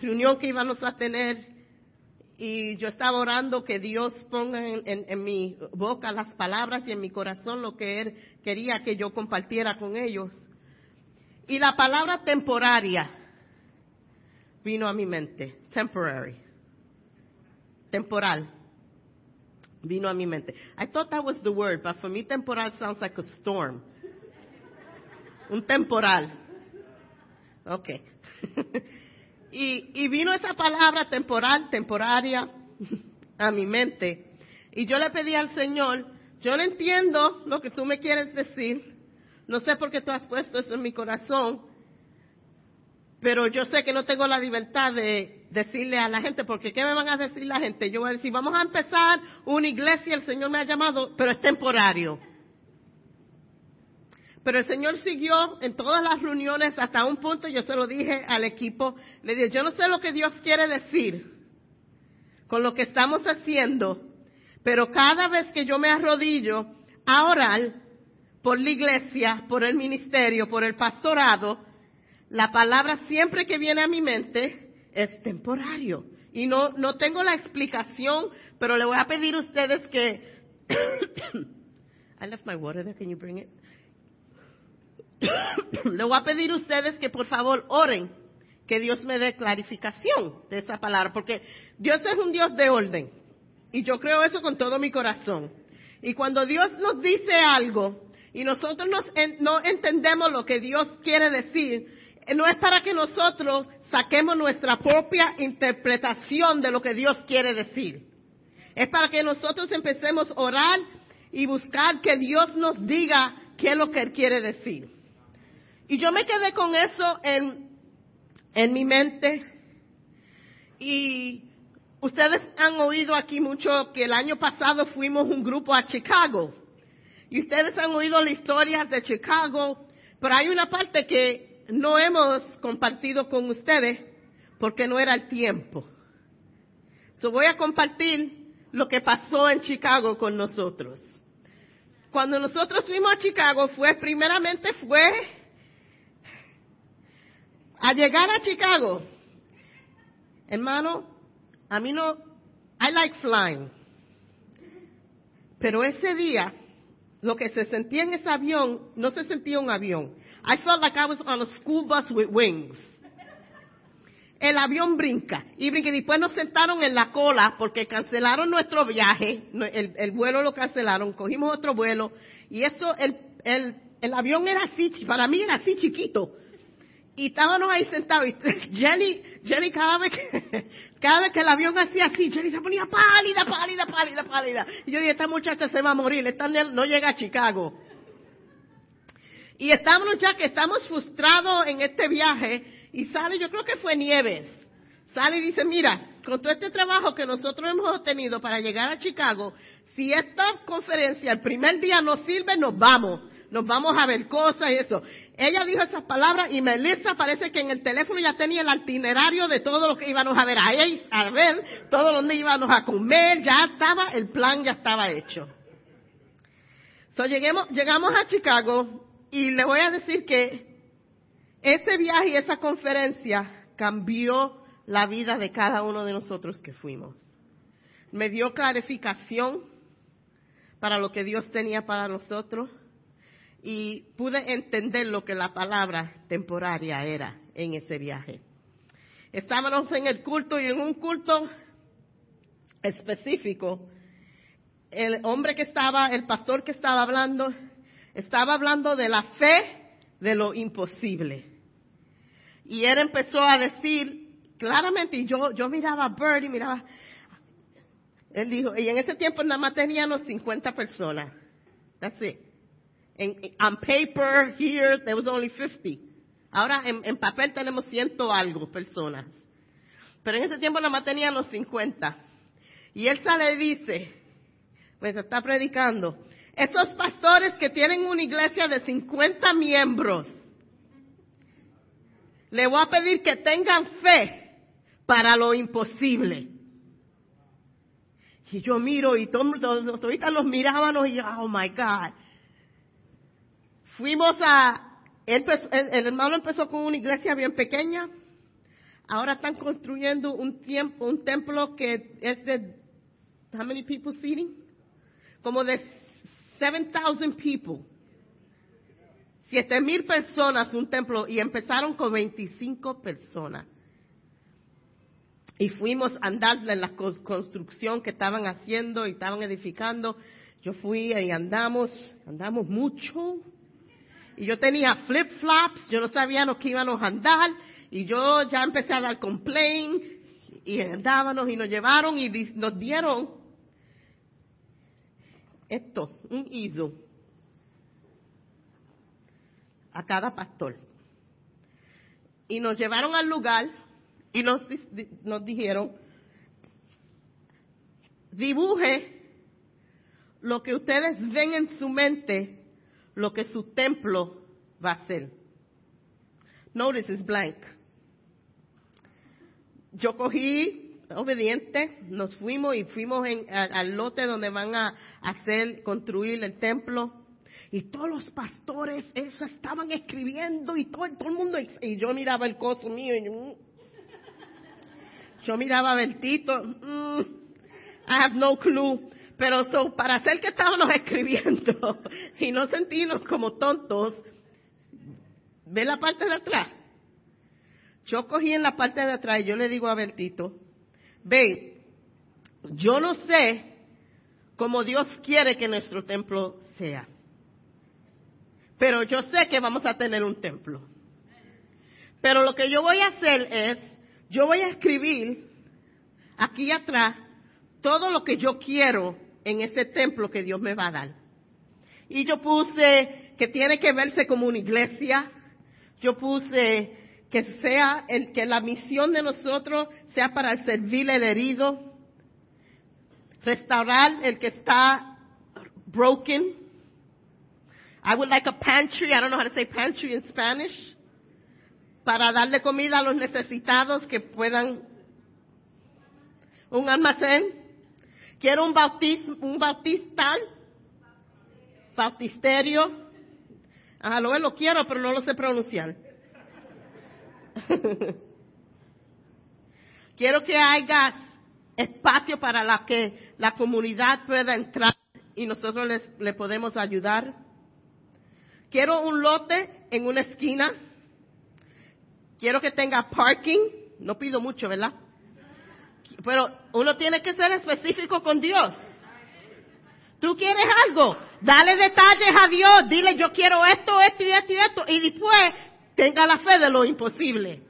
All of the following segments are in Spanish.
reunión que íbamos a tener y yo estaba orando que Dios ponga en, mi boca las palabras y en mi corazón lo que Él quería que yo compartiera con ellos. Y la palabra temporaria vino a mi mente, temporary, temporal, vino a mi mente. I thought that was the word, but for me temporal sounds like a storm. Un temporal. Okay. y, vino esa palabra temporal, temporaria, a mi mente. Y yo le pedí al Señor, yo no entiendo lo que tú me quieres decir, no sé por qué tú has puesto eso en mi corazón, pero yo sé que no tengo la libertad de decirle a la gente, porque ¿qué me van a decir la gente? Yo voy a decir, vamos a empezar una iglesia, el Señor me ha llamado, pero es temporario. Pero el Señor siguió en todas las reuniones hasta un punto, yo se lo dije al equipo, le dije, yo no sé lo que Dios quiere decir con lo que estamos haciendo, pero cada vez que yo me arrodillo a orar por la iglesia, por el ministerio, por el pastorado, la palabra siempre que viene a mi mente es temporario. Y no, no tengo la explicación, pero le voy a pedir a ustedes que... I left my water there, can you bring it? Le voy a pedir a ustedes que por favor oren, que Dios me dé clarificación de esa palabra, porque Dios es un Dios de orden. Y yo creo eso con todo mi corazón. Y cuando Dios nos dice algo y nosotros no entendemos lo que Dios quiere decir, eh, no es para que nosotros saquemos nuestra propia interpretación de lo que Dios quiere decir. Es para que nosotros empecemos a orar y buscar que Dios nos diga qué es lo que Él quiere decir. Y yo me quedé con eso en, en mi mente. Y ustedes han oído aquí mucho que el año pasado fuimos un grupo a Chicago. Y ustedes han oído las historias de Chicago, pero hay una parte que no hemos compartido con ustedes porque no era el tiempo. So voy a compartir lo que pasó en Chicago con nosotros. Cuando nosotros fuimos a Chicago fue, primeramente fue a llegar a Chicago, hermano, a mí no, I like flying. Pero ese día, lo que se sentía en ese avión, no se sentía un avión. I felt like I was on a school bus with wings. El avión brinca y brinca. Y después nos sentaron en la cola porque cancelaron nuestro viaje. El, el vuelo lo cancelaron. Cogimos otro vuelo. Y eso, el, el, el avión era así, para mí era así chiquito y estábamos ahí sentados y Jenny, Jenny cada vez que, cada vez que el avión hacía así, Jenny se ponía pálida, pálida, pálida, pálida. Y yo dije, esta muchacha se va a morir, esta no llega a Chicago. Y estamos ya que estamos frustrados en este viaje y sale, yo creo que fue Nieves, sale y dice, mira, con todo este trabajo que nosotros hemos obtenido para llegar a Chicago, si esta conferencia el primer día nos sirve, nos vamos nos vamos a ver cosas y eso. Ella dijo esas palabras y Melissa parece que en el teléfono ya tenía el itinerario de todo lo que íbamos a ver ahí, a ver, todo donde íbamos a comer, ya estaba, el plan ya estaba hecho. So, lleguemos, llegamos a Chicago y le voy a decir que ese viaje y esa conferencia cambió la vida de cada uno de nosotros que fuimos. Me dio clarificación para lo que Dios tenía para nosotros y pude entender lo que la palabra temporaria era en ese viaje. Estábamos en el culto y en un culto específico, el hombre que estaba, el pastor que estaba hablando, estaba hablando de la fe de lo imposible. Y él empezó a decir claramente, y yo, yo miraba a Bird y miraba, él dijo, y en ese tiempo nada más teníamos 50 personas. That's it. En, on paper, here, there was only 50. Ahora en, papel tenemos ciento algo personas. Pero en ese tiempo nada más tenían los 50. Y él sale y dice, pues está predicando, estos pastores que tienen una iglesia de 50 miembros, le voy a pedir que tengan fe para lo imposible. Y yo miro y todos los mirábamos y yo, oh my God. Fuimos a, el, hermano empezó con una iglesia bien pequeña, Ahora están construyendo un, tiempo, un templo que es de, how many people seating? Como de 7,000 people. Siete mil personas un templo y empezaron con 25 personas. Y fuimos a andarle en la construcción que estaban haciendo y estaban edificando. Yo fui y andamos, andamos mucho. Y yo tenía flip flops, yo no sabía lo que íbamos a andar. Y yo ya empecé a dar complaint. Y andábamos y nos llevaron y nos dieron esto, un ISO a cada pastor. Y nos llevaron al lugar y nos, nos dijeron, dibuje lo que ustedes ven en su mente, lo que su templo va a ser. Notice is blank. Yo cogí obediente, nos fuimos y fuimos al lote donde van a hacer, construir el templo. Y todos los pastores eso estaban escribiendo y todo, el mundo, y yo miraba el coso mío y mm. yo, miraba a Bertito, mm, I have no clue. Pero so, para hacer que estábamos escribiendo y no sentirnos como tontos, ve la parte de atrás. Yo cogí en la parte de atrás y yo le digo a Bertito, ve, yo no sé cómo Dios quiere que nuestro templo sea. Pero yo sé que vamos a tener un templo. Pero lo que yo voy a hacer es, yo voy a escribir aquí atrás todo lo que yo quiero en ese templo que Dios me va a dar. Y yo puse que tiene que verse como una iglesia. Yo puse que sea el, que la misión de nosotros sea para servir el herido, restaurar el que está broken, I would like a pantry, I don't know how to say pantry in Spanish, para darle comida a los necesitados que puedan, un almacén. Quiero un, bautismo, un bautistal, bautisterio. Ajá, lo, lo quiero, pero no lo sé pronunciar. quiero que haya espacio para que la comunidad pueda entrar y nosotros les, le podemos ayudar. Quiero un lote en una esquina. Quiero que tenga parking. No pido mucho, ¿verdad? Pero uno tiene que ser específico con Dios. Tú quieres algo, dale detalles a Dios, dile yo quiero esto, esto y esto y esto, y después tenga la fe de lo imposible.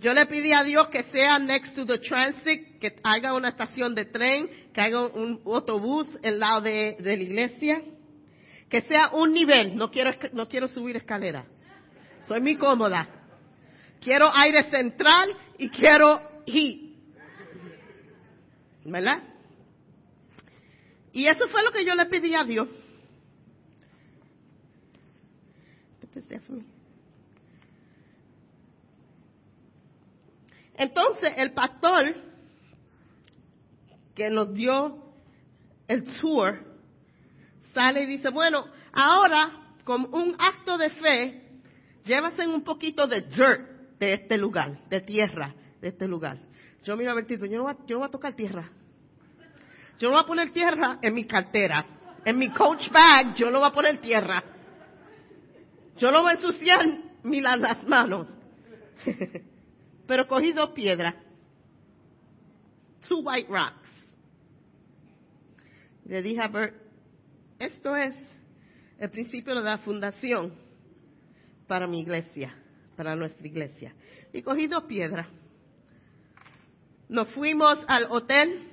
Yo le pedí a Dios que sea next to the transit, que haga una estación de tren, que haga un autobús en lado de, de la iglesia. Que sea un nivel, no quiero, no quiero subir escalera. Soy muy cómoda. Quiero aire central y quiero heat. ¿Verdad? Y eso fue lo que yo le pedí a Dios. Entonces, el pastor que nos dio el tour sale y dice, bueno, ahora con un acto de fe, llévase un poquito de dirt de este lugar, de tierra de este lugar. Yo miro a Bertito, yo no voy yo no voy a tocar tierra. Yo no voy a poner tierra en mi cartera. En mi coach bag yo no voy a poner tierra. Yo no voy a ensuciar ni las manos. Pero cogí dos piedras. Two white rocks. Le dije a Bert, esto es el principio de la fundación para mi iglesia, para nuestra iglesia. Y cogí dos piedras. Nos fuimos al hotel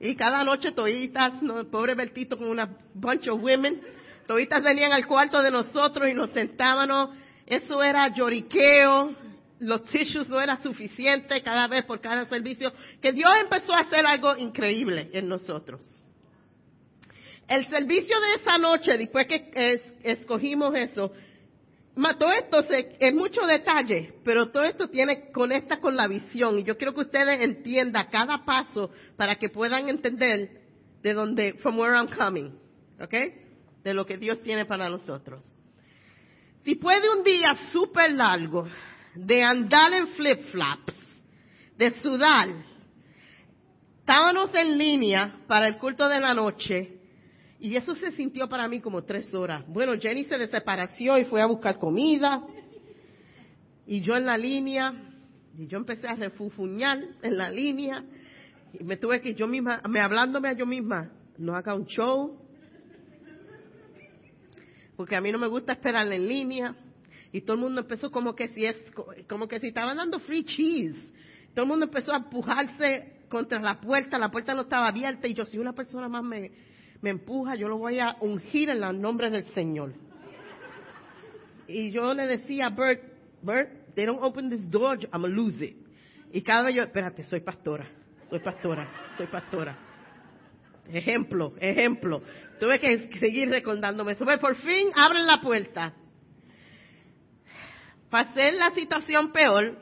y cada noche toditas, no, pobre Bertito con una bunch of women, toditas venían al cuarto de nosotros y nos sentábamos. Eso era lloriqueo, los tissues no era suficiente cada vez por cada servicio, que Dios empezó a hacer algo increíble en nosotros. El servicio de esa noche, después que escogimos eso, todo esto es mucho detalle, pero todo esto tiene, conecta con la visión. Y yo quiero que ustedes entiendan cada paso para que puedan entender de dónde, from where I'm coming. ¿Ok? De lo que Dios tiene para nosotros. Después de un día súper largo, de andar en flip-flops, de sudar. Estábamos en línea para el culto de la noche y eso se sintió para mí como tres horas. Bueno, Jenny se deseparació y fue a buscar comida y yo en la línea y yo empecé a refufuñar en la línea y me tuve que yo misma, me hablándome a yo misma, no haga un show, porque a mí no me gusta esperar en línea. Y todo el mundo empezó como que si es, como que si estaban dando free cheese. Todo el mundo empezó a empujarse contra la puerta, la puerta no estaba abierta y yo si una persona más me, me empuja, yo lo voy a ungir en el nombre del Señor. Y yo le decía a Bert, Bert, they don't open this door, I'm gonna lose. Y cada vez yo, espérate, soy pastora, soy pastora, soy pastora. Ejemplo, ejemplo. Tuve que seguir recordándome. Sube, por fin abren la puerta. Para hacer la situación peor,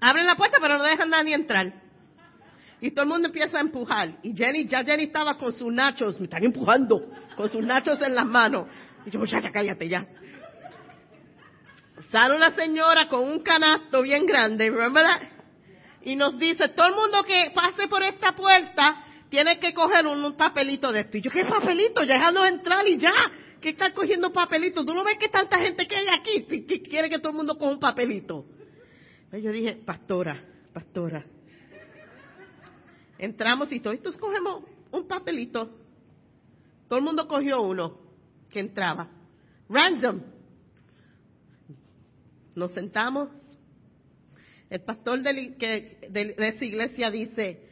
abren la puerta pero no dejan a nadie entrar. Y todo el mundo empieza a empujar. Y Jenny, ya Jenny estaba con sus nachos, me están empujando, con sus nachos en las manos. Y yo, muchacha, cállate ya. Sale una señora con un canasto bien grande. Y nos dice, todo el mundo que pase por esta puerta tiene que coger un, papelito de esto. Y yo, ¿qué papelito? Déjanos entrar y ya. ¿Qué están cogiendo papelito? ¿Tú no ves que tanta gente que hay aquí quiere que todo el mundo coja un papelito? Y yo dije, pastora, pastora. Entramos y todos cogemos un papelito. Todo el mundo cogió uno que entraba. Random. Nos sentamos. El pastor de, de esa iglesia dice,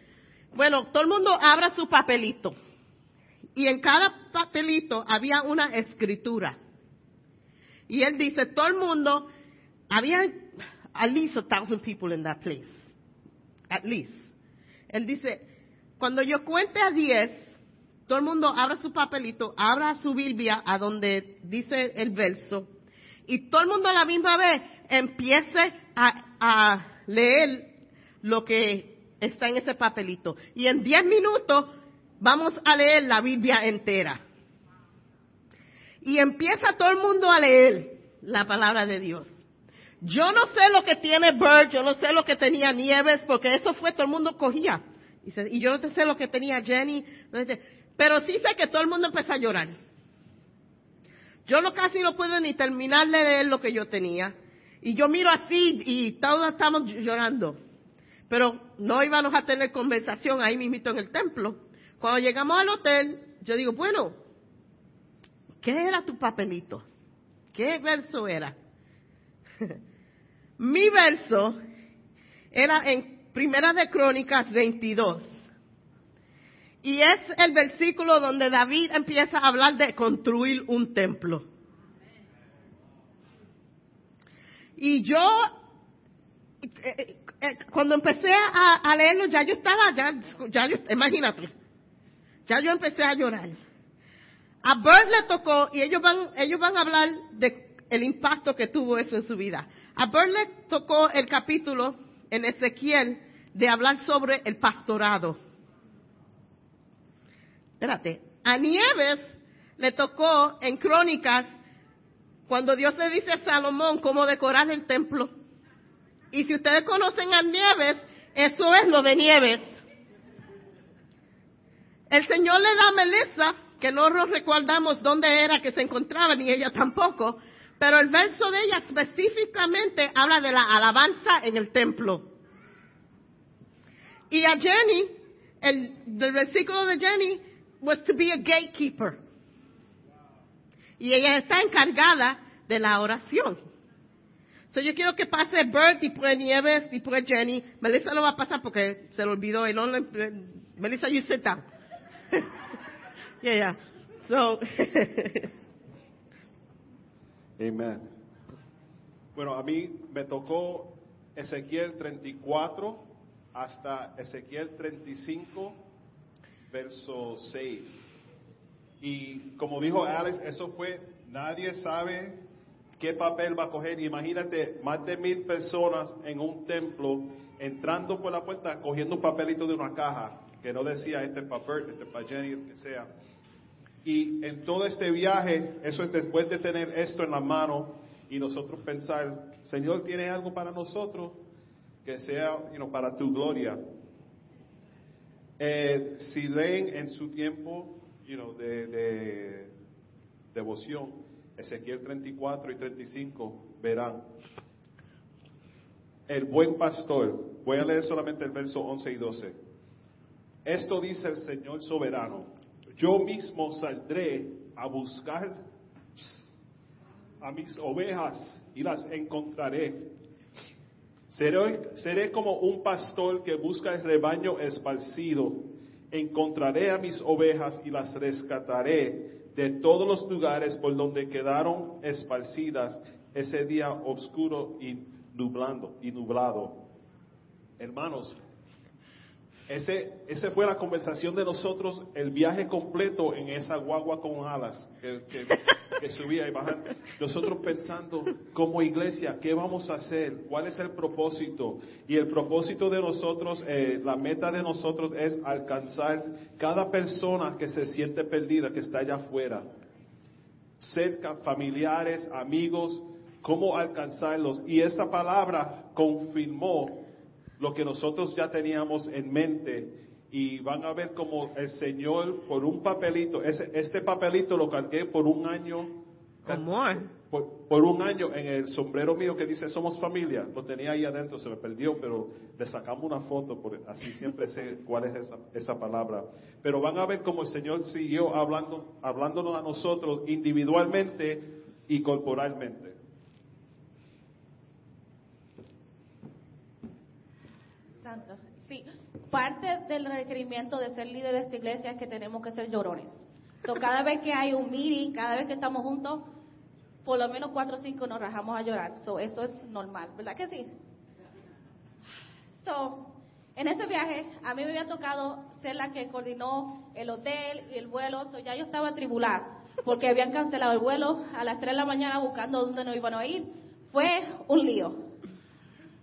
bueno, todo el mundo abra su papelito. Y en cada papelito había una escritura. Y él dice, todo el mundo, había at least a thousand people in that place. At least. Él dice, cuando yo cuente a diez, todo el mundo abra su papelito, abra su Biblia a donde dice el verso, y todo el mundo a la misma vez empiece a, a leer lo que está en ese papelito. Y en diez minutos vamos a leer la Biblia entera. Y empieza todo el mundo a leer la palabra de Dios. Yo no sé lo que tiene Bert, yo no sé lo que tenía Nieves, porque eso fue todo el mundo cogía. Y yo no sé lo que tenía Jenny, pero sí sé que todo el mundo empezó a llorar. Yo no casi no puedo ni terminar de leer lo que yo tenía. Y yo miro así y todos estamos llorando. Pero no íbamos a tener conversación ahí mismito en el templo. Cuando llegamos al hotel, yo digo, bueno, ¿qué era tu papelito? ¿Qué verso era? Mi verso era en Primera de Crónicas 22. Y es el versículo donde David empieza a hablar de construir un templo. Y yo eh, eh, eh, cuando empecé a, leerlo, ya yo estaba, ya, ya yo, imagínate, ya yo empecé a llorar. A Bert le tocó, y ellos van, ellos van a hablar de el impacto que tuvo eso en su vida. A le tocó el capítulo en Ezequiel de hablar sobre el pastorado. Espérate, a Nieves le tocó en Crónicas cuando Dios le dice a Salomón cómo decorar el templo. Y si ustedes conocen a Nieves, eso es lo de Nieves. El Señor le da a Melissa, que no nos recordamos dónde era que se encontraba, ni ella tampoco, pero el verso de ella específicamente habla de la alabanza en el templo. Y a Jenny, el, el versículo de Jenny was to be a gatekeeper. Y ella está encargada de la oración yo quiero que pase Bert y pues Nieves y pues Jenny. Melissa no va a pasar porque se lo olvidó no le, Melissa, you sit down. yeah, yeah. So. Amen. Bueno, a mí me tocó Ezequiel 34 hasta Ezequiel 35, verso 6. Y como dijo Alex, eso fue, nadie sabe qué papel va a coger. Imagínate más de mil personas en un templo entrando por la puerta cogiendo un papelito de una caja que no decía este es para este Jenny, que sea. Y en todo este viaje, eso es después de tener esto en la mano, y nosotros pensar, Señor tiene algo para nosotros que sea you know, para tu gloria. Eh, si leen en su tiempo you know, de, de devoción, Ezequiel 34 y 35, verán. El buen pastor, voy a leer solamente el verso 11 y 12. Esto dice el Señor soberano, yo mismo saldré a buscar a mis ovejas y las encontraré. Seré, seré, como un pastor que busca el rebaño esparcido. Encontraré a mis ovejas y las rescataré de todos los lugares por donde quedaron esparcidas ese día oscuro y nublando y nublado. Hermanos, ese, ese fue la conversación de nosotros, el viaje completo en esa guagua con alas que subía y bajaba. Nosotros pensando como iglesia, ¿qué vamos a hacer? ¿Cuál es el propósito? Y el propósito de nosotros, eh, la meta de nosotros es alcanzar cada persona que se siente perdida, que está allá afuera. Cerca, familiares, amigos, cómo alcanzarlos. Y esta palabra confirmó lo que nosotros ya teníamos en mente y van a ver como el Señor por un papelito, ese, este papelito lo cargué por un año. Por, por, un año en el sombrero mío que dice somos familia, lo tenía ahí adentro, se me perdió, pero le sacamos una foto, por, así siempre sé cuál es esa, esa palabra. Pero van a ver como el Señor siguió hablando, hablándonos a nosotros individualmente y corporalmente. Sí, parte del requerimiento de ser líder de esta iglesia es que tenemos que ser llorones. So, cada vez que hay un meeting, cada vez que estamos juntos, por lo menos cuatro o cinco nos rajamos a llorar. So, eso es normal, ¿verdad que sí? So, en ese viaje, a mí me había tocado ser la que coordinó el hotel y el vuelo. So, ya yo estaba tribulada porque habían cancelado el vuelo a las 3 de la mañana buscando dónde nos iban a ir. Fue un lío.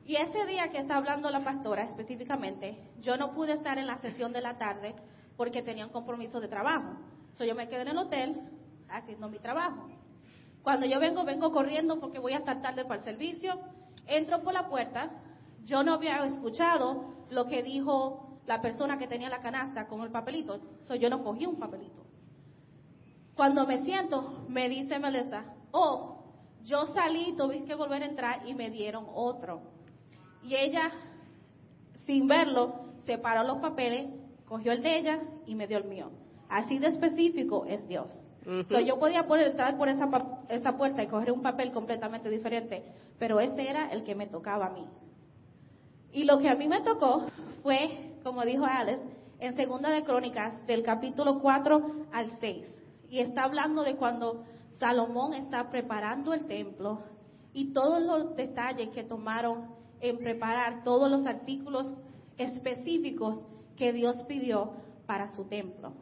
Y ese día que está hablando la pastora específicamente, yo no pude estar en la sesión de la tarde porque tenía un compromiso de trabajo. So, yo me quedé en el hotel haciendo mi trabajo. Cuando yo vengo, vengo corriendo porque voy a estar tarde para el servicio. Entro por la puerta. Yo no había escuchado lo que dijo la persona que tenía la canasta con el papelito. So, yo no cogí un papelito. Cuando me siento, me dice Melissa, oh, yo salí, tuve que volver a entrar y me dieron otro. Y ella, sin verlo, separó los papeles, cogió el de ella y me dio el mío. Así de específico es Dios. yo podía poder entrar por esa, esa puerta y coger un papel completamente diferente, pero ese era el que me tocaba a mí. Y lo que a mí me tocó fue, como dijo Alex, en Segunda de Crónicas, del capítulo 4 al 6. Y está hablando de cuando Salomón está preparando el templo y todos los detalles que tomaron en preparar todos los artículos específicos que Dios pidió para su templo.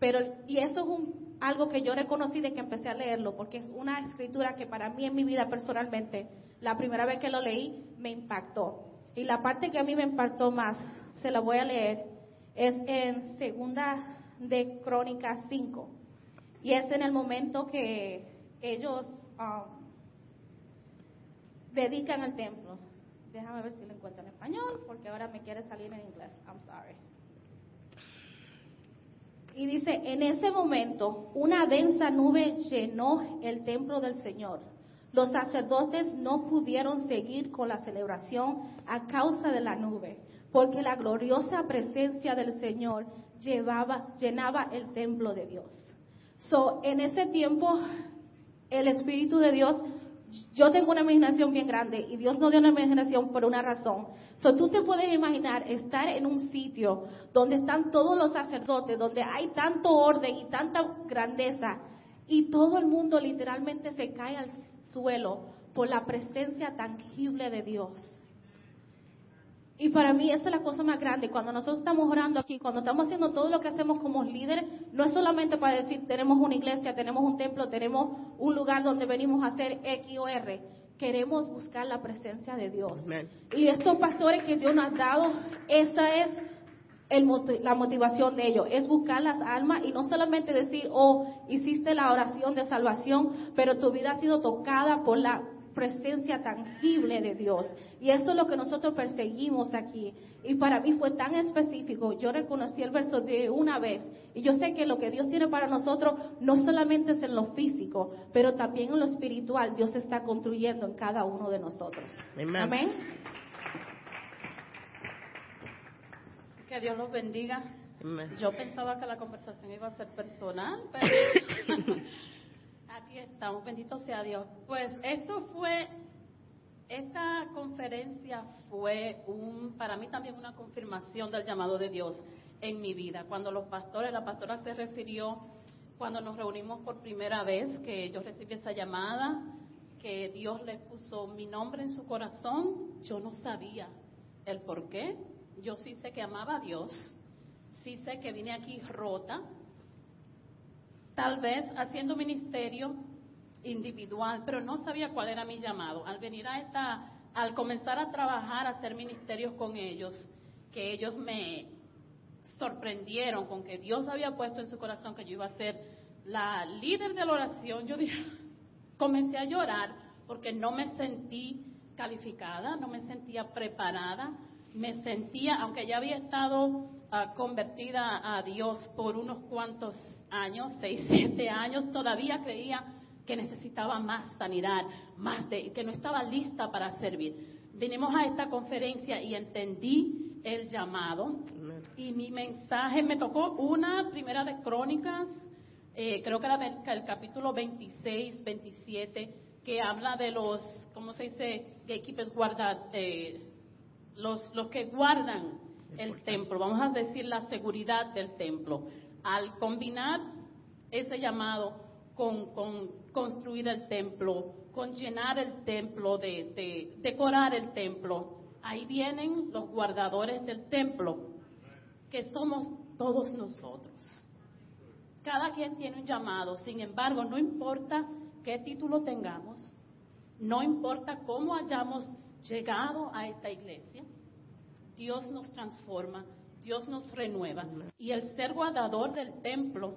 Pero, y eso es un, algo que yo reconocí de que empecé a leerlo, porque es una escritura que para mí en mi vida personalmente, la primera vez que lo leí, me impactó. Y la parte que a mí me impactó más, se la voy a leer, es en Segunda de Crónicas 5. Y es en el momento que ellos um, dedican el templo. Déjame ver si lo encuentro en español, porque ahora me quiere salir en inglés. I'm sorry. Y dice, en ese momento una densa nube llenó el templo del Señor. Los sacerdotes no pudieron seguir con la celebración a causa de la nube, porque la gloriosa presencia del Señor llenaba el templo de Dios. So, en ese tiempo, el Espíritu de Dios yo tengo una imaginación bien grande y Dios no dio una imaginación por una razón. So, tú te puedes imaginar estar en un sitio donde están todos los sacerdotes, donde hay tanto orden y tanta grandeza y todo el mundo literalmente se cae al suelo por la presencia tangible de Dios. Y para mí esa es la cosa más grande. Cuando nosotros estamos orando aquí, cuando estamos haciendo todo lo que hacemos como líderes, no es solamente para decir tenemos una iglesia, tenemos un templo, tenemos un lugar donde venimos a hacer X o R. Queremos buscar la presencia de Dios. Y estos pastores que Dios nos ha dado, esa es el la motivación de ellos, es buscar las almas y no solamente decir, oh, hiciste la oración de salvación, pero tu vida ha sido tocada por la presencia tangible de Dios. Y eso es lo que nosotros perseguimos aquí. Y para mí fue tan específico. Yo reconocí el verso de una vez. Y yo sé que lo que Dios tiene para nosotros no solamente es en lo físico, pero también en lo espiritual. Dios está construyendo en cada uno de nosotros. Amen. Amén. Que Dios los bendiga. Amen. Yo pensaba que la conversación iba a ser personal, pero aquí estamos, bendito sea Dios. Pues esto fue, esta conferencia fue un, para mí también una confirmación del llamado de Dios en mi vida. Cuando los pastores, la pastora se refirió, cuando nos reunimos por primera vez, que yo recibí esa llamada, que Dios le puso mi nombre en su corazón, yo no sabía el por qué. Yo sí sé que amaba a Dios, sí sé que vine aquí rota, tal vez haciendo ministerio individual, pero no sabía cuál era mi llamado. Al venir a esta, al comenzar a trabajar, a hacer ministerios con ellos, que ellos me sorprendieron con que Dios había puesto en su corazón que yo iba a ser la líder de la oración, yo dije, comencé a llorar porque no me sentí calificada, no me sentía preparada, me sentía, aunque ya había estado ah, convertida a Dios por unos cuantos años, seis, siete años, todavía creía que necesitaba más sanidad, más de, que no estaba lista para servir. Vinimos a esta conferencia y entendí el llamado y mi mensaje me tocó una primera de Crónicas, eh, creo que era el capítulo 26, 27, que habla de los, ¿cómo se dice? Gatekeepers guarda, eh, los, los que guardan el templo, vamos a decir la seguridad del templo. Al combinar ese llamado con, con construir el templo, con llenar el templo, de decorar el templo, ahí vienen los guardadores del templo, que somos todos nosotros. Cada quien tiene un llamado, sin embargo, no importa qué título tengamos, no importa cómo hayamos llegado a esta iglesia, Dios nos transforma, Dios nos renueva. Y el ser guardador del templo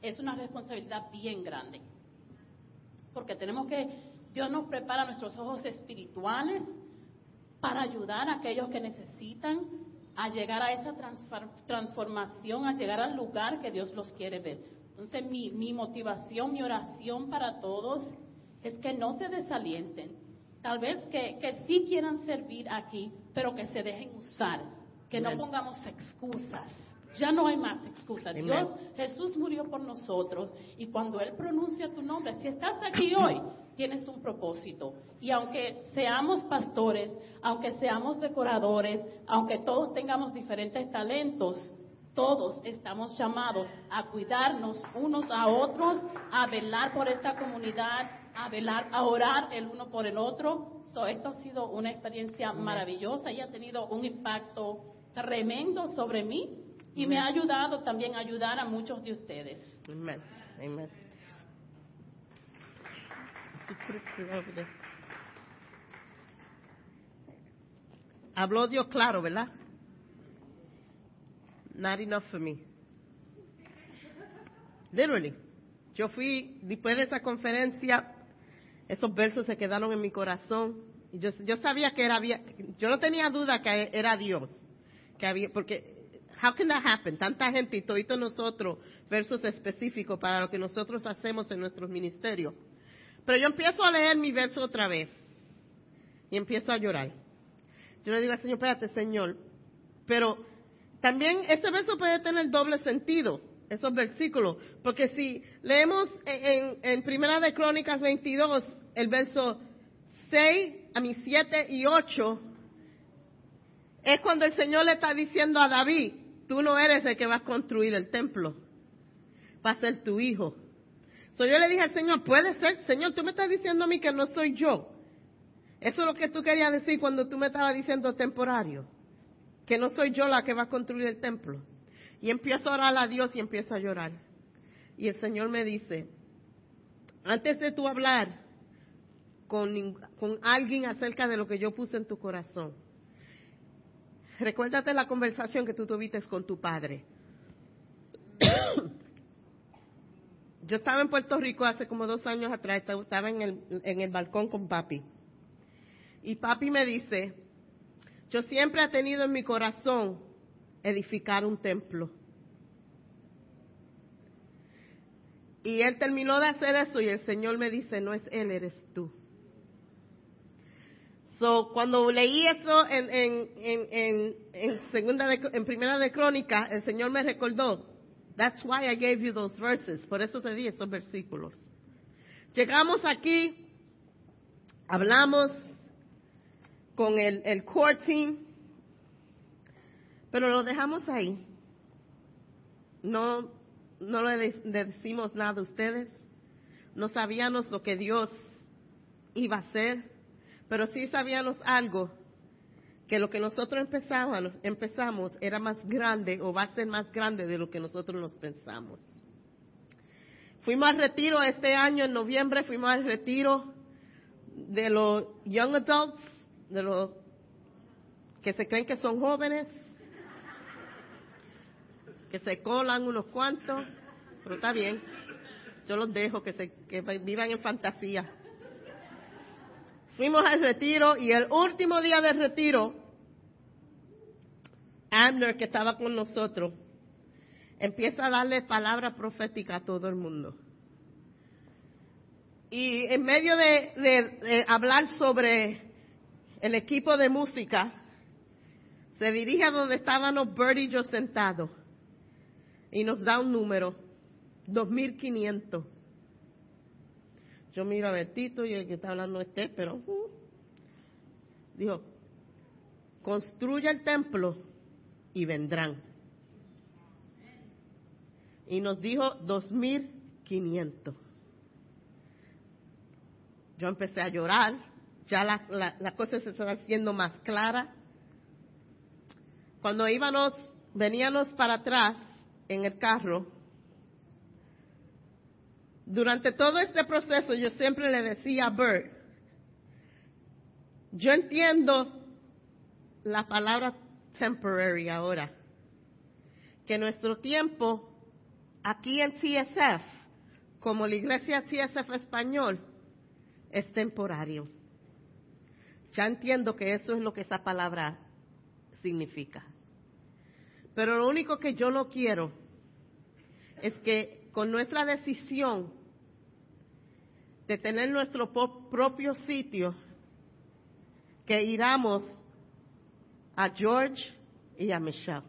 es una responsabilidad bien grande. Porque tenemos que, Dios nos prepara nuestros ojos espirituales para ayudar a aquellos que necesitan a llegar a esa transfor- transformación, a llegar al lugar que Dios los quiere ver. Entonces mi, motivación, mi oración para todos es que no se desalienten. Tal vez que sí quieran servir aquí, pero que se dejen usar, que no pongamos excusas. Ya no hay más excusas. Dios, Jesús murió por nosotros y cuando Él pronuncia tu nombre, si estás aquí hoy, tienes un propósito. Y aunque seamos pastores, aunque seamos decoradores, aunque todos tengamos diferentes talentos, todos estamos llamados a cuidarnos unos a otros, a velar por esta comunidad, a velar, a orar el uno por el otro. So, esto ha sido una experiencia maravillosa y ha tenido un impacto tremendo sobre mí y me ha ayudado también a ayudar a muchos de ustedes. Amen. Amen. Habló Dios claro, ¿verdad? Not enough for me. Literally. Yo fui, después de esa conferencia, esos versos se quedaron en mi corazón. Y yo, yo sabía que era, yo no tenía duda que era Dios. Que había, porque, how can that happen? Tanta gente y todos nosotros, versos específicos para lo que nosotros hacemos en nuestros ministerios. Pero yo empiezo a leer mi verso otra vez. Y empiezo a llorar. Yo le digo al Señor, espérate, Señor. Pero también ese verso puede tener doble sentido, esos versículos. Porque si leemos en, en Primera de Crónicas 22, el verso 6, a mis 7 y 8, es cuando el Señor le está diciendo a David, tú no eres el que va a construir el templo, va a ser tu hijo. So yo le dije al Señor, puede ser, Señor, tú me estás diciendo a mí que no soy yo. Eso es lo que tú querías decir cuando tú me estabas diciendo temporario. Que no soy yo la que va a construir el templo. Y empiezo a orar a Dios y empiezo a llorar. Y el Señor me dice, antes de tú hablar con, alguien acerca de lo que yo puse en tu corazón, recuérdate la conversación que tú tuviste con tu padre. Yo estaba en Puerto Rico hace como dos años atrás, estaba en el, en el balcón con papi. Y papi me dice, yo siempre he tenido en mi corazón edificar un templo. Y él terminó de hacer eso y el Señor me dice, no es él, eres tú. So, cuando leí eso en, en, en, en, segunda de, en primera de crónica, el Señor me recordó, that's why I gave you those verses, por eso te di esos versículos. Llegamos aquí, hablamos con el, el core team, pero lo dejamos ahí. No, no le decimos nada a ustedes. No sabíamos lo que Dios iba a hacer, pero sí sabíamos algo, que lo que nosotros empezamos, empezamos era más grande o va a ser más grande de lo que nosotros nos pensamos. Fuimos al retiro este año, en noviembre, fuimos al retiro de los young adults, de los que se creen que son jóvenes, que se colan unos cuantos, pero está bien. Yo los dejo que, se, que vivan en fantasía. Fuimos al retiro y el último día del retiro, Abner, que estaba con nosotros, empieza a darle palabra profética a todo el mundo. Y en medio de, de hablar sobre el equipo de música, se dirige a donde estábamos Bert y yo sentados y nos da un número, 2500. Yo miro a Bertito y el que está hablando este, pero uh, dijo, construye el templo y vendrán. Y nos dijo 2500. Yo empecé a llorar, ya la, la, la cosa se estaba haciendo más clara. Cuando íbamos, veníamos para atrás, en el carro, durante todo este proceso yo siempre le decía a Bert, yo entiendo la palabra temporary ahora, que nuestro tiempo aquí en TSF, como la iglesia TSF español, es temporario. Ya entiendo que eso es lo que esa palabra significa. Pero lo único que yo no quiero es que con nuestra decisión de tener nuestro propio sitio, que iramos a George y a Michelle.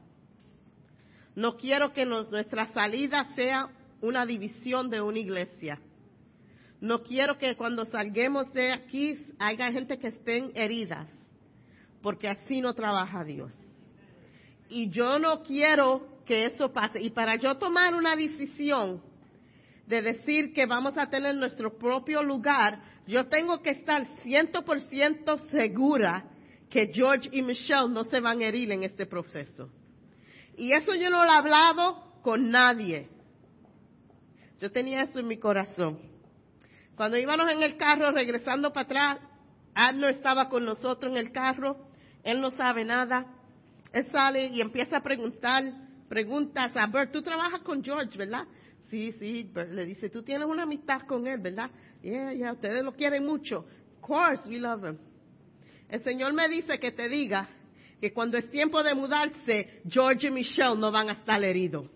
No quiero que nuestra salida sea una división de una iglesia. No quiero que cuando salguemos de aquí haya gente que estén heridas, porque así no trabaja Dios. Y yo no quiero que eso pase. Y para yo tomar una decisión de decir que vamos a tener nuestro propio lugar, yo tengo que estar ciento por ciento segura que George y Michelle no se van a herir en este proceso. Y eso yo no lo he hablado con nadie. Yo tenía eso en mi corazón. Cuando íbamos en el carro regresando para atrás, Adler estaba con nosotros en el carro, él no sabe nada. Él sale y empieza a preguntar preguntas a Bert, tú trabajas con George, ¿verdad? Sí, sí, le dice, tú tienes una amistad con él, ¿verdad? Yeah, yeah, ustedes lo quieren mucho. Of course, we love him. El Señor me dice que te diga que cuando es tiempo de mudarse, George y Michelle no van a estar heridos.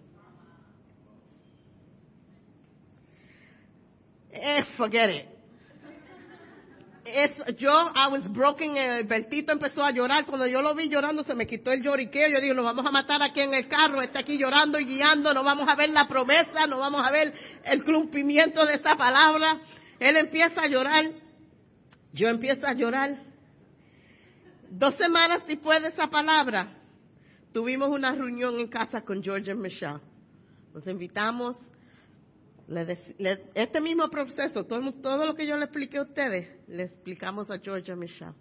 Eh, forget it es, yo, I was broken, el Bertito empezó a llorar, cuando yo lo vi llorando se me quitó el lloriqueo, yo digo, nos vamos a matar aquí en el carro, está aquí llorando y guiando, no vamos a ver la promesa, no vamos a ver el cumplimiento de esta palabra. Él empieza a llorar, yo empiezo a llorar. Dos semanas después de esa palabra, tuvimos una reunión en casa con George y Michelle. Nos invitamos este mismo proceso, todo, lo que yo le expliqué a ustedes, le explicamos a George y Michelle.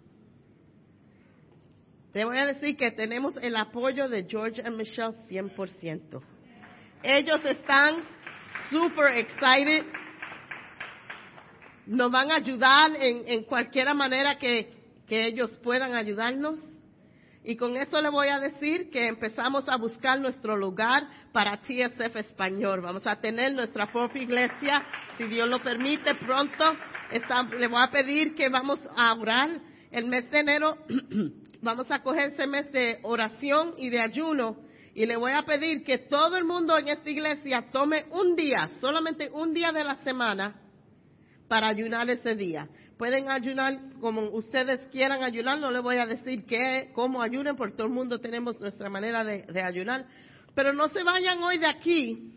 Te voy a decir que tenemos el apoyo de George y Michelle 100%. Ellos están super excited. Nos van a ayudar en, en cualquier manera que, que ellos puedan ayudarnos. Y con eso le voy a decir que empezamos a buscar nuestro lugar para TSF Español. Vamos a tener nuestra propia iglesia, si Dios lo permite, pronto. le voy a pedir que vamos a orar el mes de enero. vamos a coger ese mes de oración y de ayuno. Y le voy a pedir que todo el mundo en esta iglesia tome un día, solamente un día de la semana, para ayunar ese día. Pueden ayunar como ustedes quieran ayunar, no les voy a decir qué, cómo ayunen, porque todo el mundo tenemos nuestra manera de, de ayunar. Pero no se vayan hoy de aquí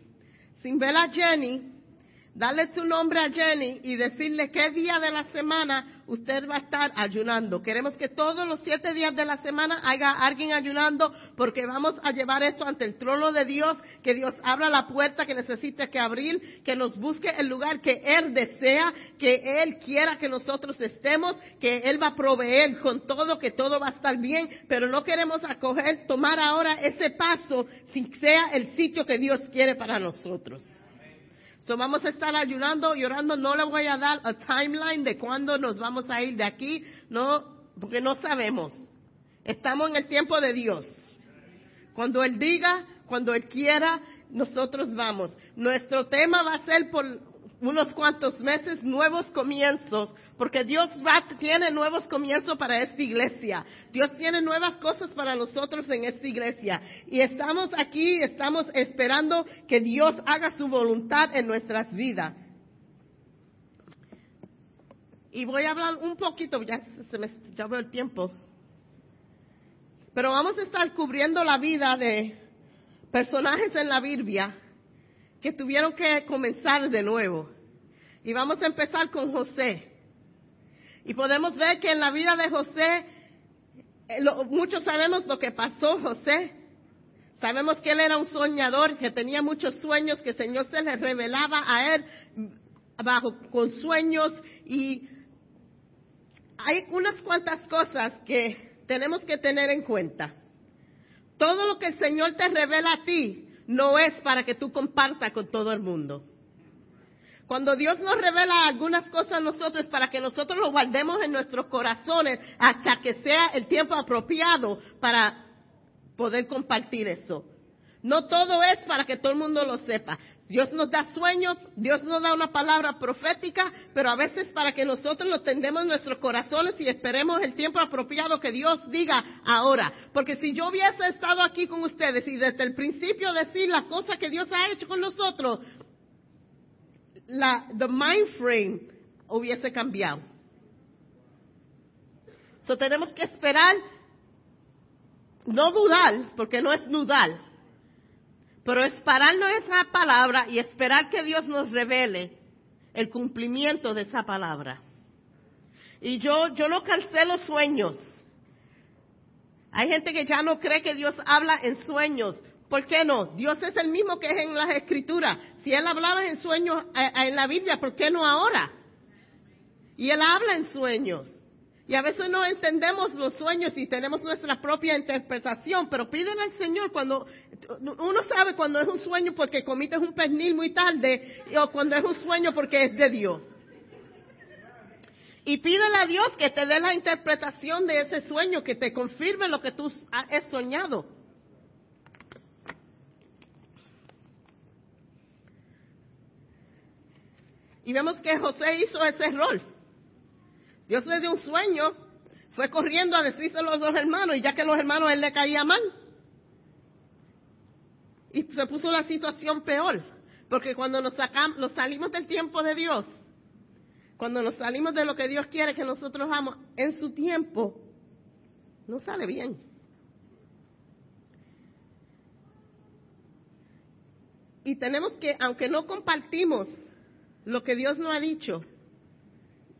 sin ver a Jenny darle tu nombre a Jenny y decirle qué día de la semana usted va a estar ayunando. Queremos que todos los siete días de la semana haya alguien ayunando porque vamos a llevar esto ante el trono de Dios, que Dios abra la puerta que necesite que abrir, que nos busque el lugar que Él desea, que Él quiera que nosotros estemos, que Él va a proveer con todo, que todo va a estar bien, pero no queremos acoger, tomar ahora ese paso sin sea el sitio que Dios quiere para nosotros. So vamos a estar ayunando y orando. No le voy a dar a timeline de cuándo nos vamos a ir de aquí, no, porque no sabemos. Estamos en el tiempo de Dios. Cuando Él diga, cuando Él quiera, nosotros vamos. Nuestro tema va a ser por unos cuantos meses nuevos comienzos, porque Dios va, tiene nuevos comienzos para esta iglesia. Dios tiene nuevas cosas para nosotros en esta iglesia. Y estamos aquí, estamos esperando que Dios haga su voluntad en nuestras vidas. Y voy a hablar un poquito, ya se me ya veo el tiempo. Pero vamos a estar cubriendo la vida de personajes en la Biblia que tuvieron que comenzar de nuevo. Y vamos a empezar con José. Y podemos ver que en la vida de José, eh, muchos sabemos lo que pasó José. Sabemos que él era un soñador, que tenía muchos sueños, que el Señor se le revelaba a él bajo con sueños y hay unas cuantas cosas que tenemos que tener en cuenta. Todo lo que el Señor te revela a ti no es para que tú compartas con todo el mundo. Cuando Dios nos revela algunas cosas a nosotros para que nosotros lo guardemos en nuestros corazones hasta que sea el tiempo apropiado para poder compartir eso. No todo es para que todo el mundo lo sepa. Dios nos da sueños, Dios nos da una palabra profética, pero a veces para que nosotros lo tendemos en nuestros corazones y esperemos el tiempo apropiado que Dios diga ahora. Porque si yo hubiese estado aquí con ustedes y desde el principio decir las cosas que Dios ha hecho con nosotros, la the mind frame hubiese cambiado. So tenemos que esperar, no dudar, porque no es dudar, pero es pararnos esa palabra y esperar que Dios nos revele el cumplimiento de esa palabra. Y yo, yo no calcé los sueños. Hay gente que ya no cree que Dios habla en sueños. ¿Por qué no? Dios es el mismo que es en las escrituras. Si Él hablaba en sueños eh, en la Biblia, ¿por qué no ahora? Y Él habla en sueños. Y a veces no entendemos los sueños y tenemos nuestra propia interpretación, pero piden al Señor cuando uno sabe cuando es un sueño porque comites un pernil muy tarde o cuando es un sueño porque es de Dios. Y pídele a Dios que te dé la interpretación de ese sueño, que te confirme lo que tú has soñado. Y vemos que José hizo ese rol. Dios le dio un sueño, fue corriendo a decírselo a los dos hermanos, y ya que los hermanos él le caía mal. Y se puso la situación peor, porque cuando nos, sacamos, nos salimos del tiempo de Dios, cuando nos salimos de lo que Dios quiere que nosotros hagamos en su tiempo, no sale bien. Y tenemos que, aunque no compartimos lo que Dios nos ha dicho,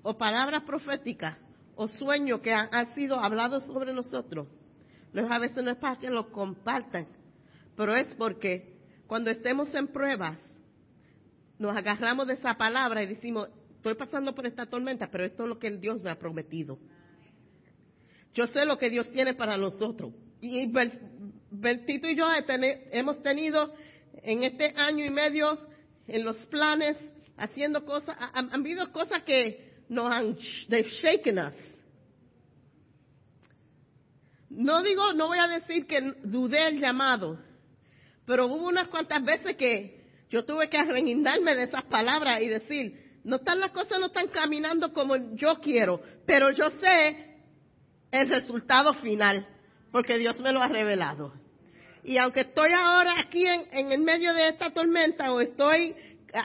o palabras proféticas o sueños que han, sido hablados sobre nosotros, a veces no es para que lo compartan, pero es porque cuando estemos en pruebas, nos agarramos de esa palabra y decimos, estoy pasando por esta tormenta, pero esto es lo que Dios me ha prometido. Yo sé lo que Dios tiene para nosotros. Y Bertito y yo hemos tenido en este año y medio en los planes, haciendo cosas, han habido cosas que nos han, they've shaken us. no digo, no voy a decir que dudé el llamado, pero hubo unas cuantas veces que yo tuve que arreguindarme de esas palabras y decir, no están las cosas no están caminando como yo quiero, pero yo sé el resultado final, porque Dios me lo ha revelado. Y aunque estoy ahora aquí en, en el medio de esta tormenta o estoy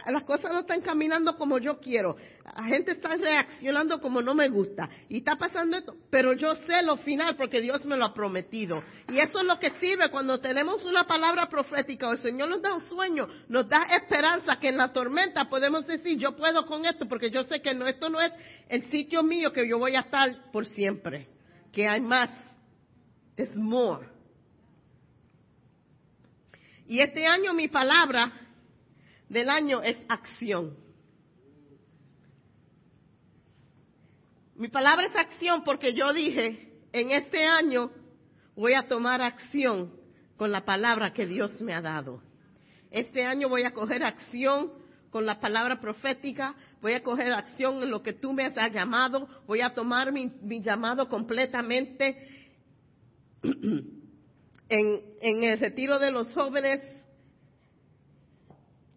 las cosas no están caminando como yo quiero. La gente está reaccionando como no me gusta. Y está pasando esto. Pero yo sé lo final porque Dios me lo ha prometido. Y eso es lo que sirve cuando tenemos una palabra profética o el Señor nos da un sueño, nos da esperanza que en la tormenta podemos decir, yo puedo con esto porque yo sé que no, esto no es el sitio mío que yo voy a estar por siempre. Que hay más. Es more. Y este año mi palabra del año es acción. Mi palabra es acción porque yo dije, en este año voy a tomar acción con la palabra que Dios me ha dado. Este año voy a coger acción con la palabra profética, voy a coger acción en lo que tú me has llamado, voy a tomar mi, llamado completamente en, en el retiro de los jóvenes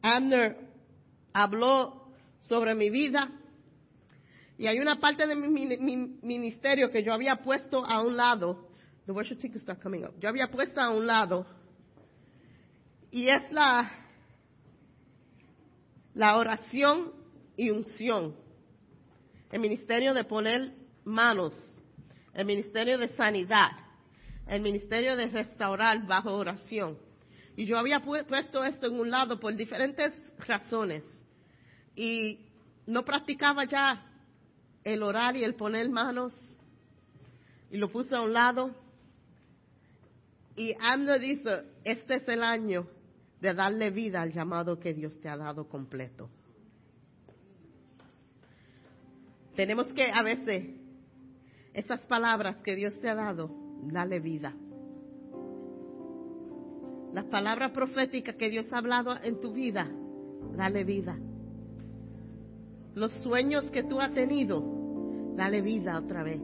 Abner habló sobre mi vida y hay una parte de mi, ministerio que yo había puesto a un lado. Yo había puesto a un lado y es la, la oración y unción. El ministerio de poner manos, el ministerio de sanidad, el ministerio de restaurar bajo oración. Y yo había puesto esto en un lado por diferentes razones. Y no practicaba ya el orar y el poner manos. Y lo puse a un lado. Y Ando dice, este es el año de darle vida al llamado que Dios te ha dado completo. Tenemos que a veces esas palabras que Dios te ha dado, darle vida las palabras proféticas que Dios ha hablado en tu vida, dale vida. Los sueños que tú has tenido, dale vida otra vez.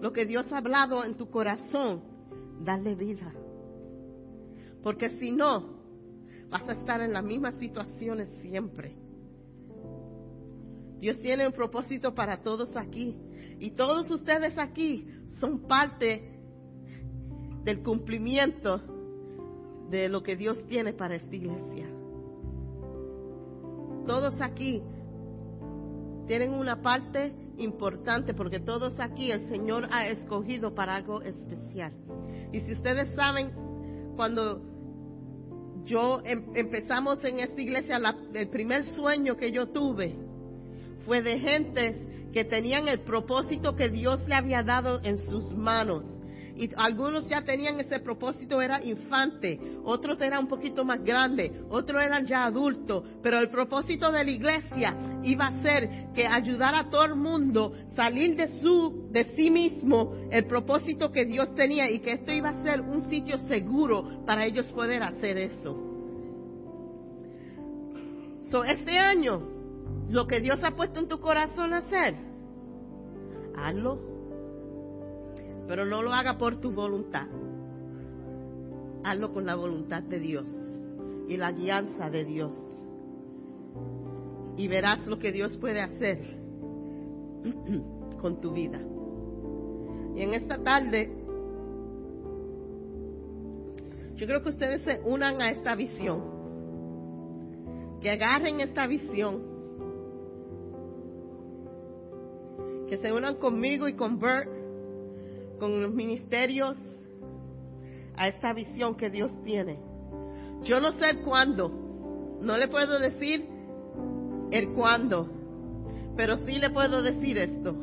Lo que Dios ha hablado en tu corazón, dale vida. Porque si no, vas a estar en las mismas situaciones siempre. Dios tiene un propósito para todos aquí. Y todos ustedes aquí son parte del cumplimiento de lo que Dios tiene para esta iglesia. Todos aquí tienen una parte importante porque todos aquí el Señor ha escogido para algo especial. Y si ustedes saben, cuando yo em, empezamos en esta iglesia, el primer sueño que yo tuve fue de gente que tenían el propósito que Dios le había dado en sus manos y algunos ya tenían ese propósito, era infante, otros eran un poquito más grandes, otros eran ya adultos, pero el propósito de la iglesia iba a ser que ayudara a todo el mundo salir de su, de sí mismo, el propósito que Dios tenía y que esto iba a ser un sitio seguro para ellos poder hacer eso. So, este año, lo que Dios ha puesto en tu corazón hacer, hazlo pero no lo haga por tu voluntad. Hazlo con la voluntad de Dios y la guianza de Dios. Y verás lo que Dios puede hacer con tu vida. Y en esta tarde, yo creo que ustedes se unan a esta visión. Que agarren esta visión. Que se unan conmigo y con Bert con los ministerios a esta visión que Dios tiene. Yo no sé cuándo, no le puedo decir el cuándo, pero sí le puedo decir esto,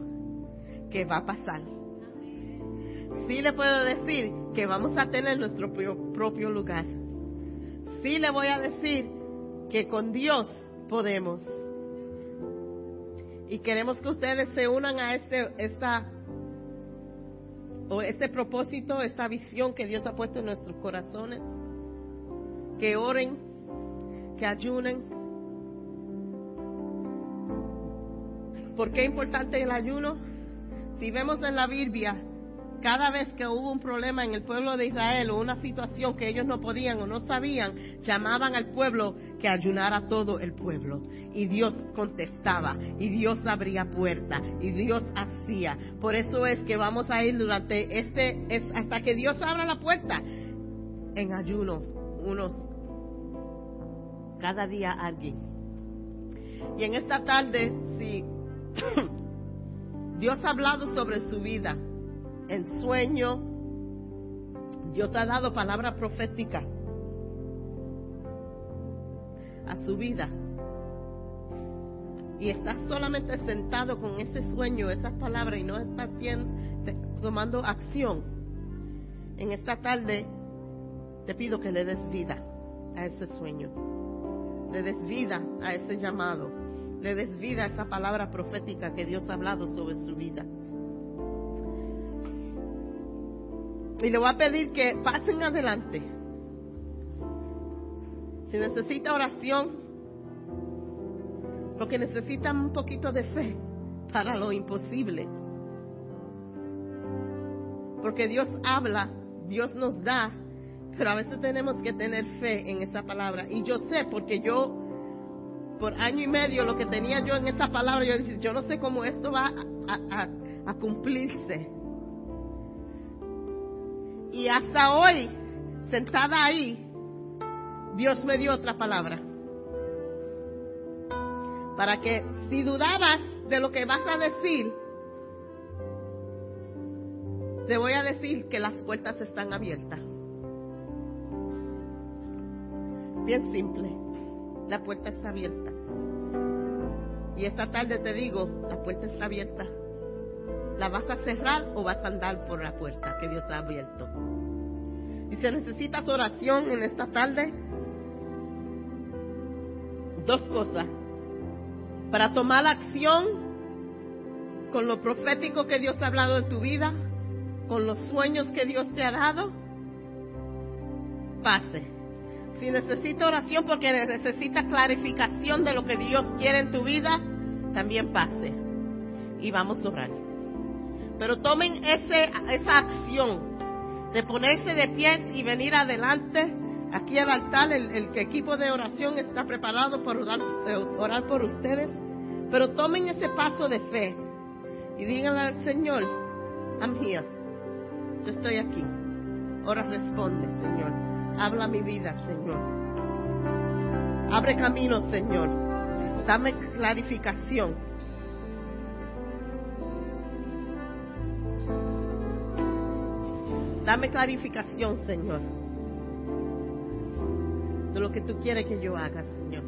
que va a pasar. Sí le puedo decir que vamos a tener nuestro propio lugar. Sí le voy a decir que con Dios podemos. Y queremos que ustedes se unan a este, esta este propósito, esta visión que Dios ha puesto en nuestros corazones, que oren, que ayunen. ¿Por qué es importante el ayuno? Si vemos en la Biblia, cada vez que hubo un problema en el pueblo de Israel o una situación que ellos no podían o no sabían, llamaban al pueblo que ayunara todo el pueblo. Y Dios contestaba, y Dios abría puerta, y Dios hacía. Por eso es que vamos a ir durante este, es hasta que Dios abra la puerta, en ayuno, unos, cada día alguien. Y en esta tarde, si Dios ha hablado sobre su vida, en sueño. Dios ha dado palabra profética a su vida. Y está solamente sentado con ese sueño, esas palabras y no está tomando acción. En esta tarde te pido que le des vida a ese sueño. Le des vida a ese llamado. Le des vida a esa palabra profética que Dios ha hablado sobre su vida. Y le voy a pedir que pasen adelante. Si necesita oración, porque necesitan un poquito de fe para lo imposible. Porque Dios habla, Dios nos da, pero a veces tenemos que tener fe en esa palabra. Y yo sé, porque yo, por año y medio, lo que tenía yo en esa palabra, yo decía, yo no sé cómo esto va a, a cumplirse. Y hasta hoy, sentada ahí, Dios me dio otra palabra. Para que si dudabas de lo que vas a decir, te voy a decir que las puertas están abiertas. Bien simple, la puerta está abierta. Y esta tarde te digo, la puerta está abierta. ¿La vas a cerrar o vas a andar por la puerta que Dios ha abierto? Y si necesitas oración en esta tarde, dos cosas. Para tomar acción con lo profético que Dios ha hablado en tu vida, con los sueños que Dios te ha dado, pase. Si necesitas oración porque necesitas clarificación de lo que Dios quiere en tu vida, también pase. Y vamos a orar. Pero tomen ese, esa acción de ponerse de pie y venir adelante. Aquí al altar, el, equipo de oración está preparado para orar, eh, orar por ustedes. Pero tomen ese paso de fe y díganle al Señor, I'm here. Yo estoy aquí. Ahora responde, Señor. Habla mi vida, Señor. Abre camino, Señor. Dame clarificación. Dame clarificación, Señor, de lo que tú quieres que yo haga, Señor.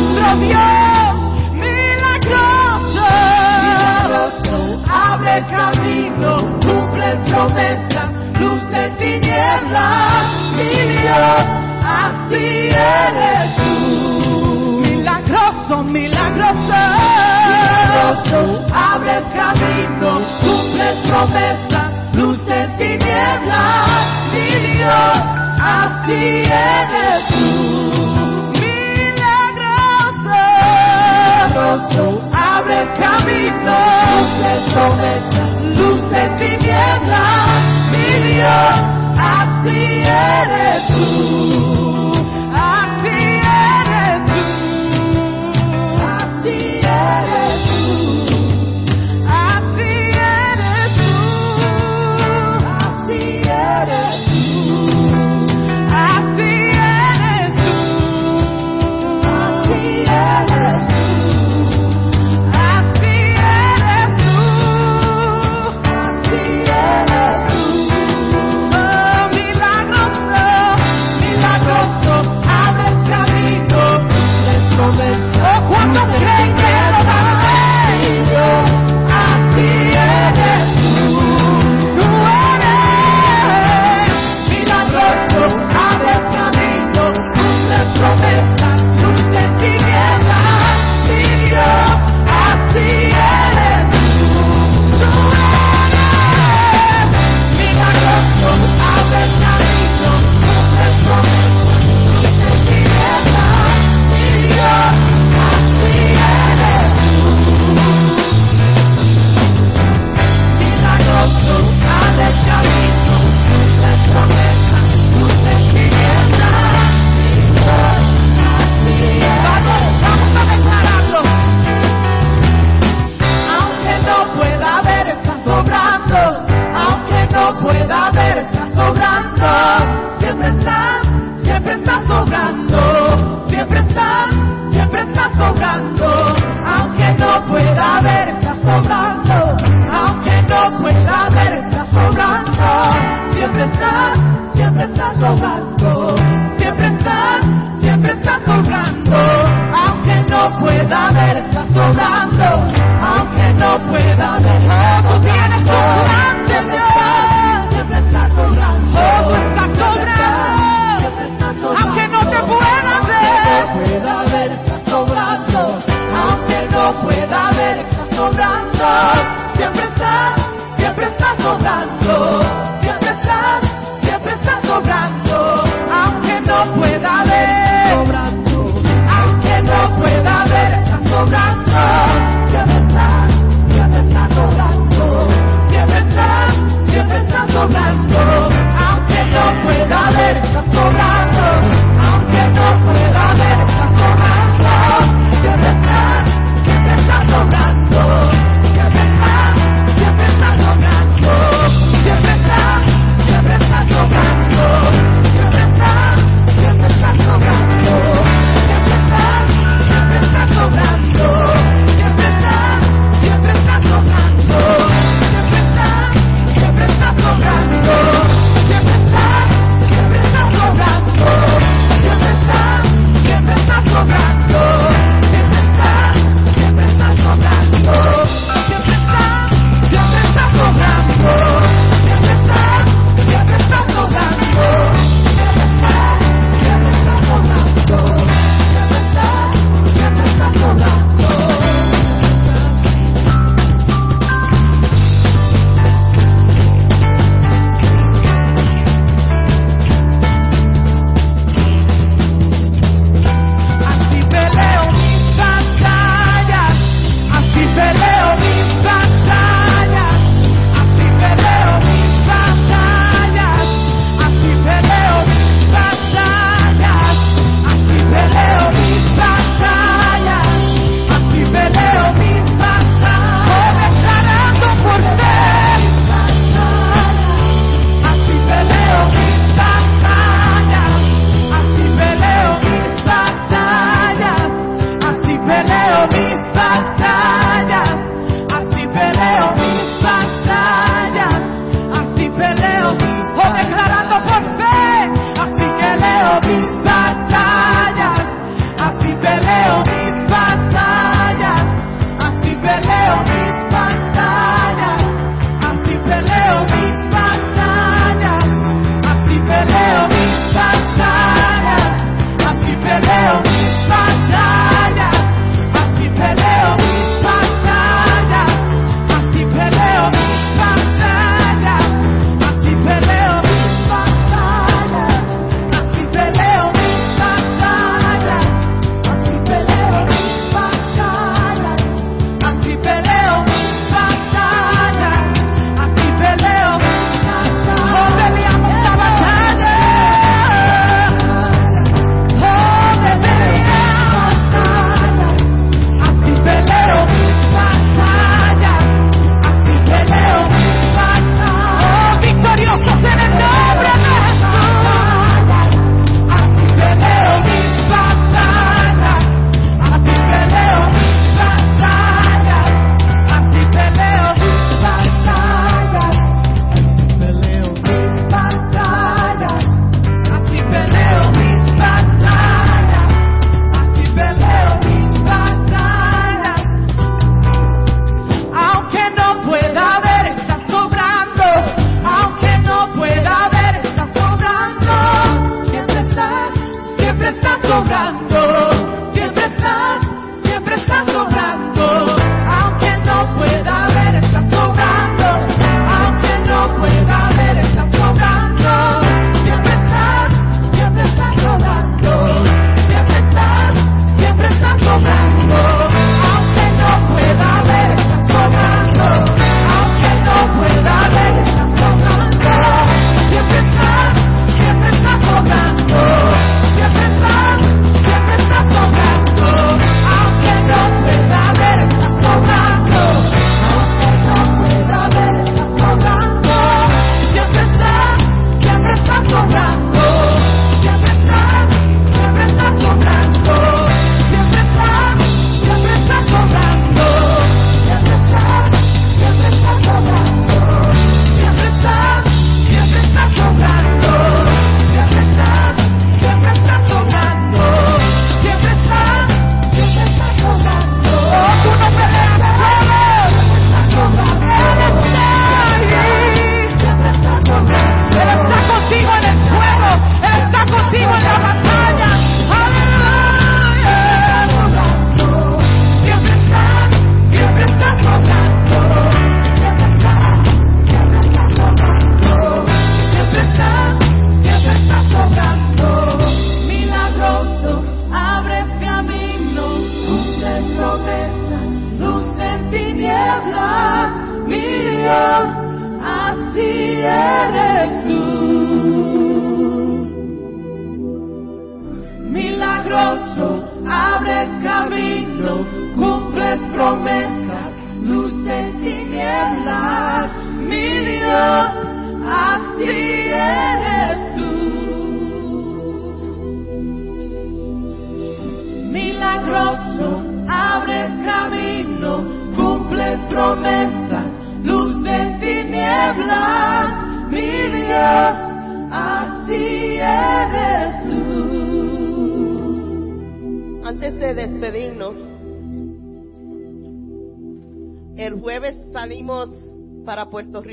nuestro Dios milagroso. milagroso. Abre camino, cumples promesa, luz de tinieblas, mi Dios, así eres tú. Milagroso, milagroso abre camino, cumples promesa, luz de tinieblas, mi Dios, así eres tú. abre el camino, luces sobre, luz de tinieblas, mi Dios, así eres.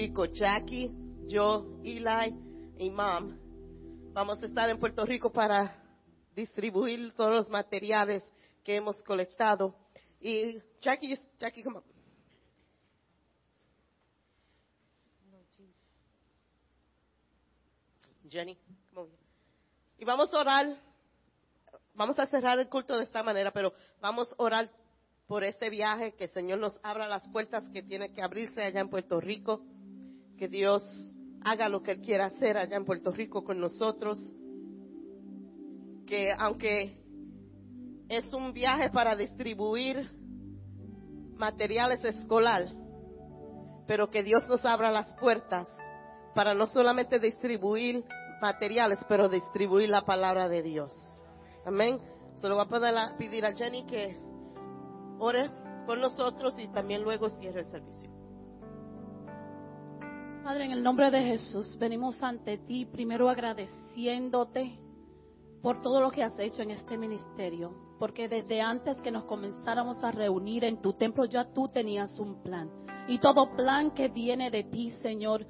Rico, Jackie, yo, Eli y Mom. Vamos a estar en Puerto Rico para distribuir todos los materiales que hemos colectado. Y Jackie, Jackie, come. Jenny, come. Y vamos a orar, vamos a cerrar el culto de esta manera, pero vamos a orar por este viaje, que el Señor nos abra las puertas que tiene que abrirse allá en Puerto Rico que Dios haga lo que Él quiera hacer allá en Puerto Rico con nosotros, que aunque es un viaje para distribuir materiales escolar, pero que Dios nos abra las puertas para no solamente distribuir materiales, pero distribuir la palabra de Dios. Amén. Solo voy a pedir a Jenny que ore con nosotros y también luego cierre el servicio. Padre, en el nombre de Jesús, venimos ante ti primero agradeciéndote por todo lo que has hecho en este ministerio, porque desde antes que nos comenzáramos a reunir en tu templo ya tú tenías un plan. Y todo plan que viene de ti, Señor,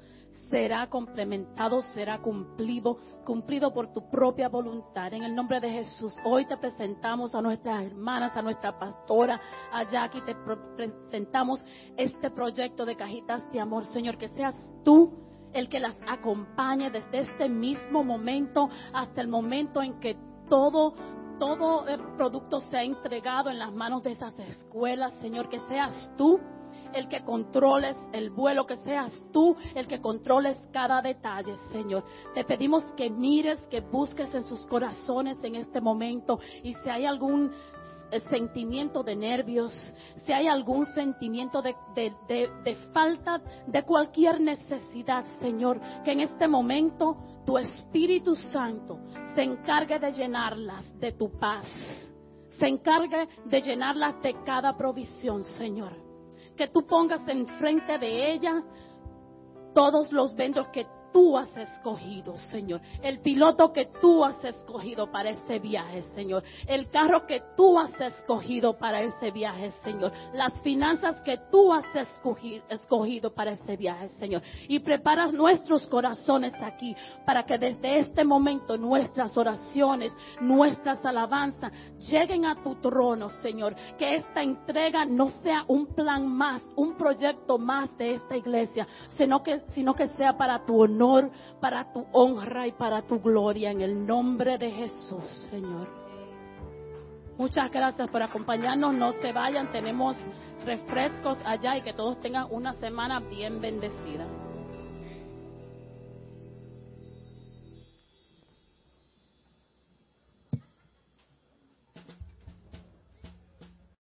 será complementado, será cumplido, cumplido por tu propia voluntad. En el nombre de Jesús, hoy te presentamos a nuestras hermanas, a nuestra pastora, a Jackie, te presentamos este proyecto de cajitas de amor, Señor, que seas tú el que las acompañe desde este mismo momento hasta el momento en que todo todo el producto sea entregado en las manos de esas escuelas, Señor, que seas tú el que controles el vuelo, que seas tú el que controles cada detalle, Señor. Te pedimos que mires, que busques en sus corazones en este momento y si hay algún eh, sentimiento de nervios, si hay algún sentimiento de, de- de- de falta de cualquier necesidad, Señor, que en este momento tu Espíritu Santo se encargue de llenarlas de tu paz, se encargue de llenarlas de cada provisión, Señor. Que tú pongas enfrente de ella todos los ventos que tú has escogido, Señor. El piloto que tú has escogido para este viaje, Señor. El carro que tú has escogido para ese viaje, Señor. Las finanzas que tú has escogi- escogido para ese viaje, Señor. Y preparas nuestros corazones aquí para que desde este momento nuestras oraciones, nuestras alabanzas lleguen a tu trono, Señor. Que esta entrega no sea un plan más, un proyecto más de esta iglesia, sino que, sino que sea para tu para tu honra y para tu gloria en el nombre de Jesús, Señor. Muchas gracias por acompañarnos. No se vayan, tenemos refrescos allá y que todos tengan una semana bien bendecida.